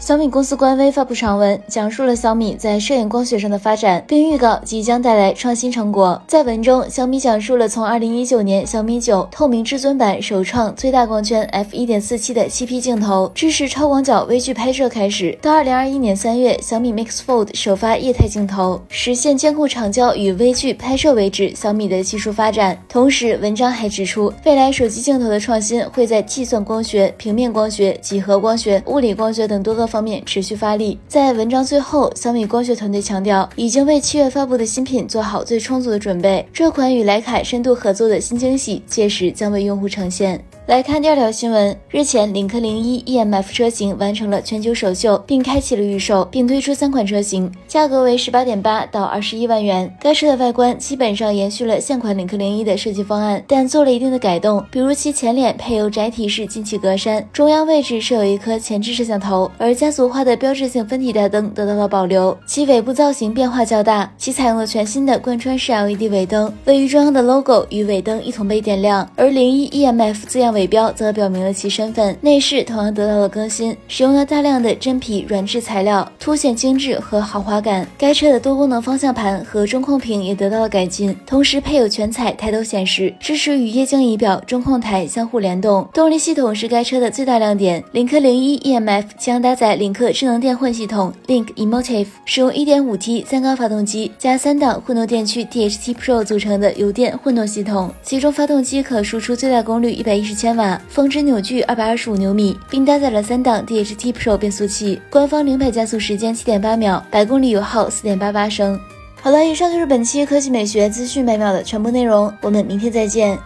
小米公司官微发布长文，讲述了小米在摄影光学上的发展，并预告即将带来创新成果。在文中，小米讲述了从2019年小米九透明至尊版首创最大光圈 f1.47 的 7P 镜头，支持超广角微距拍摄开始，到2021年3月小米 Mix Fold 首发液态镜头，实现监控长焦与微距拍摄为止小米的技术发展。同时，文章还指出，未来手机镜头的创新会在计算光学、平面光学、几何光学、物理光学等多个。方面持续发力。在文章最后，小米光学团队强调，已经为七月发布的新品做好最充足的准备。这款与徕卡深度合作的新惊喜，届时将为用户呈现。来看第二条新闻。日前，领克零一 EMF 车型完成了全球首秀，并开启了预售，并推出三款车型，价格为十八点八到二十一万元。该车的外观基本上延续了现款领克零一的设计方案，但做了一定的改动，比如其前脸配有窄体式进气格栅，中央位置设有一颗前置摄像头，而家族化的标志性分体大灯得到了保留。其尾部造型变化较大，其采用了全新的贯穿式 LED 尾灯，位于中央的 logo 与尾灯一同被点亮，而零一 EMF 字样。尾标则表明了其身份。内饰同样得到了更新，使用了大量的真皮软质材料，凸显精致和豪华感。该车的多功能方向盘和中控屏也得到了改进，同时配有全彩抬头显示，支持与液晶仪表、中控台相互联动。动力系统是该车的最大亮点。领克零一 EMF 将搭载领克智能电混系统 Link Emotive，使用 1.5T 三缸发动机加三档混动电驱 DHT Pro 组成的油电混动系统，其中发动机可输出最大功率一百一十千。千瓦，峰值扭矩二百二十五牛米，并搭载了三档 DHT Pro 变速器，官方零百加速时间七点八秒，百公里油耗四点八八升。好了，以上就是本期科技美学资讯每秒的全部内容，我们明天再见。